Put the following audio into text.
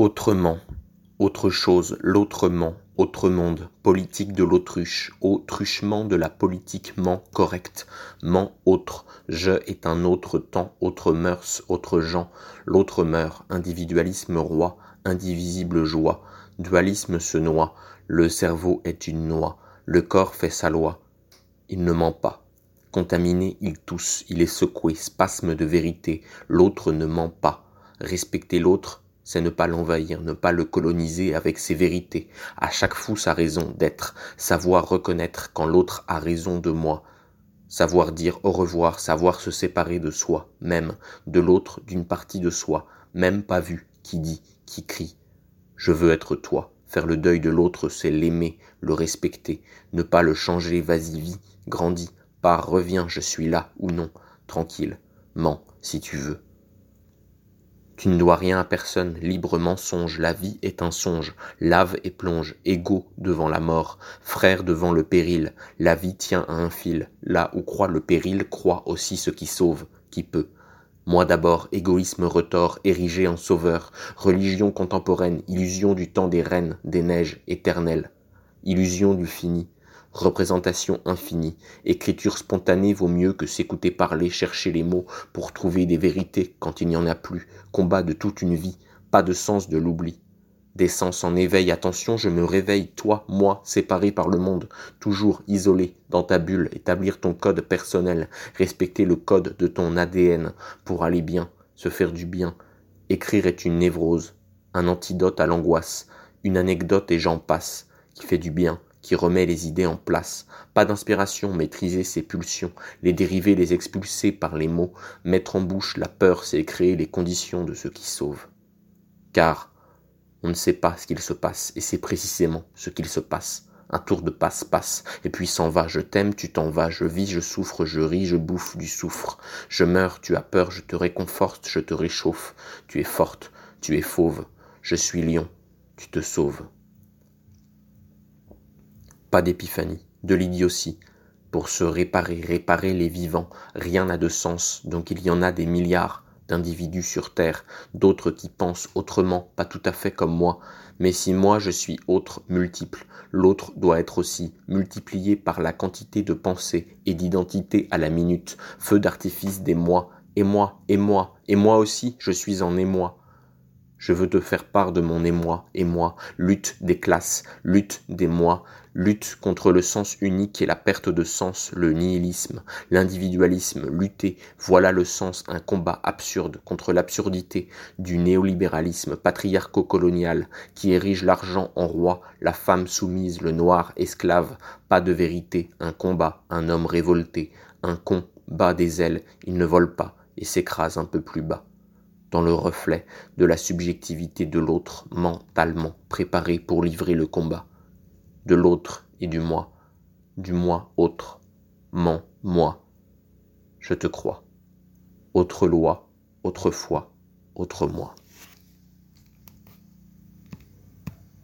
Autrement, autre chose, l'autrement, autre monde, politique de l'autruche, autruchement de la politiquement correcte, ment autre, je est un autre temps, autre mœurs, autre gens, l'autre meurt, individualisme roi, indivisible joie, dualisme se noie, le cerveau est une noix, le corps fait sa loi, il ne ment pas. Contaminé, il tousse, il est secoué, spasme de vérité, l'autre ne ment pas. Respecter l'autre, c'est ne pas l'envahir, ne pas le coloniser avec ses vérités, à chaque fou sa raison d'être, savoir reconnaître quand l'autre a raison de moi, savoir dire au revoir, savoir se séparer de soi, même, de l'autre, d'une partie de soi, même pas vu, qui dit, qui crie. Je veux être toi. Faire le deuil de l'autre, c'est l'aimer, le respecter, ne pas le changer, vas-y, vis, grandis, pars, reviens, je suis là ou non, tranquille, mens si tu veux. Tu ne dois rien à personne, libre mensonge, la vie est un songe, lave et plonge, égaux devant la mort, frère devant le péril, la vie tient à un fil, là où croit le péril, croit aussi ce qui sauve, qui peut. Moi d'abord, égoïsme retors, érigé en sauveur, religion contemporaine, illusion du temps des reines, des neiges, éternelles, illusion du fini, représentation infinie. Écriture spontanée vaut mieux que s'écouter parler, chercher les mots pour trouver des vérités quand il n'y en a plus. Combat de toute une vie, pas de sens de l'oubli. Des sens en éveil, attention, je me réveille, toi, moi, séparé par le monde, toujours isolé dans ta bulle, établir ton code personnel, respecter le code de ton ADN pour aller bien, se faire du bien. Écrire est une névrose, un antidote à l'angoisse, une anecdote et j'en passe, qui fait du bien, qui remet les idées en place. Pas d'inspiration, maîtriser ses pulsions, les dériver, les expulser par les mots, mettre en bouche la peur, c'est créer les conditions de ce qui sauve. Car on ne sait pas ce qu'il se passe, et c'est précisément ce qu'il se passe. Un tour de passe-passe, et puis s'en va, je t'aime, tu t'en vas, je vis, je souffre, je ris, je bouffe du souffre. Je meurs, tu as peur, je te réconforte, je te réchauffe. Tu es forte, tu es fauve, je suis lion, tu te sauves pas d'épiphanie, de l'idiotie. Pour se réparer, réparer les vivants, rien n'a de sens, donc il y en a des milliards d'individus sur Terre, d'autres qui pensent autrement, pas tout à fait comme moi, mais si moi je suis autre, multiple, l'autre doit être aussi multiplié par la quantité de pensées et d'identité à la minute, feu d'artifice des moi, et moi, et moi, et moi aussi, je suis en émoi. Je veux te faire part de mon émoi, émoi, lutte des classes, lutte des moi, lutte contre le sens unique et la perte de sens, le nihilisme, l'individualisme, lutter, voilà le sens, un combat absurde contre l'absurdité du néolibéralisme patriarco-colonial qui érige l'argent en roi, la femme soumise, le noir esclave, pas de vérité, un combat, un homme révolté, un con, bat des ailes, il ne vole pas et s'écrase un peu plus bas dans le reflet de la subjectivité de l'autre mentalement préparé pour livrer le combat, de l'autre et du moi, du moi autre, ment, moi, je te crois, autre loi, autrefois, autre moi.